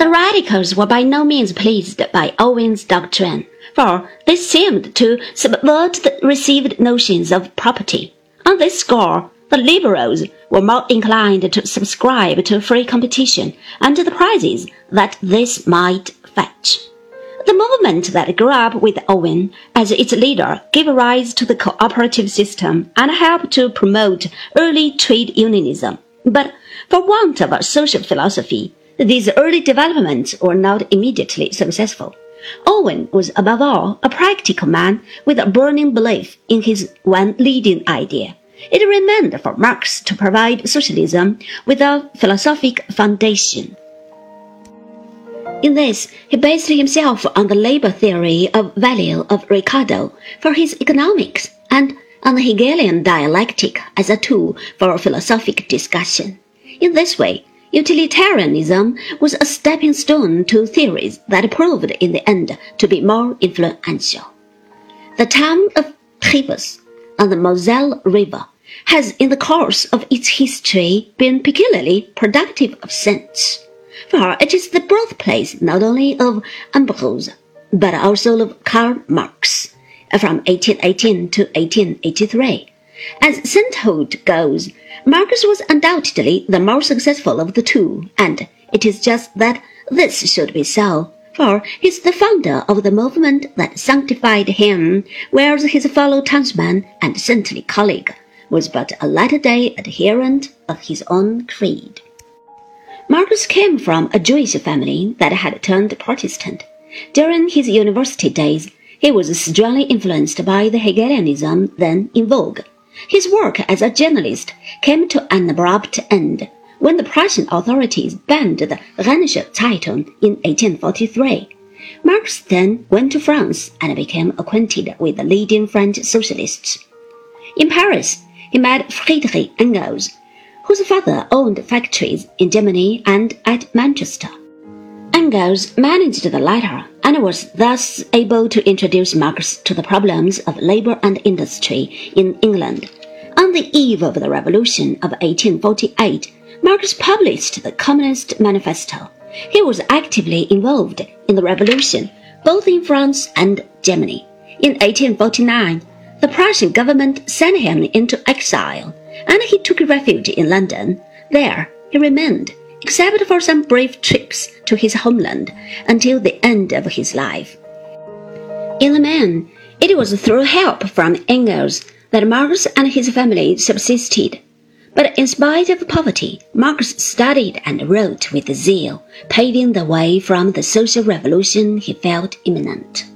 The radicals were by no means pleased by Owen's doctrine, for this seemed to subvert the received notions of property. On this score, the Liberals were more inclined to subscribe to free competition and to the prizes that this might fetch. The movement that grew up with Owen as its leader gave rise to the cooperative system and helped to promote early trade unionism. But for want of a social philosophy, these early developments were not immediately successful. Owen was above all a practical man with a burning belief in his one leading idea. It remained for Marx to provide socialism with a philosophic foundation. In this, he based himself on the labor theory of value of Ricardo for his economics and on the Hegelian dialectic as a tool for philosophic discussion. In this way, utilitarianism was a stepping stone to theories that proved in the end to be more influential. The town of Trèves on the Moselle River has in the course of its history been peculiarly productive of saints, for it is the birthplace not only of Ambrose, but also of Karl Marx, from 1818 to 1883. As sainthood goes, Marx was undoubtedly the more successful of the two, and it is just that this should be so, for he is the founder of the movement that sanctified him, whereas his fellow townsman and saintly colleague was but a latter-day adherent of his own creed. Marx came from a Jewish family that had turned Protestant. During his university days, he was strongly influenced by the Hegelianism then in vogue. His work as a journalist came to an abrupt end when the Prussian authorities banned the Rheinische Zeitung in 1843. Marx then went to France and became acquainted with the leading French socialists. In Paris, he met Friedrich Engels, whose father owned factories in Germany and at Manchester. Managed the latter and was thus able to introduce Marx to the problems of labor and industry in England. On the eve of the Revolution of 1848, Marx published the Communist Manifesto. He was actively involved in the revolution, both in France and Germany. In 1849, the Prussian government sent him into exile and he took refuge in London. There he remained, except for some brief trips to his homeland, until the end of his life. In the main, it was through help from Engels that Marx and his family subsisted. But in spite of poverty, Marx studied and wrote with zeal, paving the way from the social revolution he felt imminent.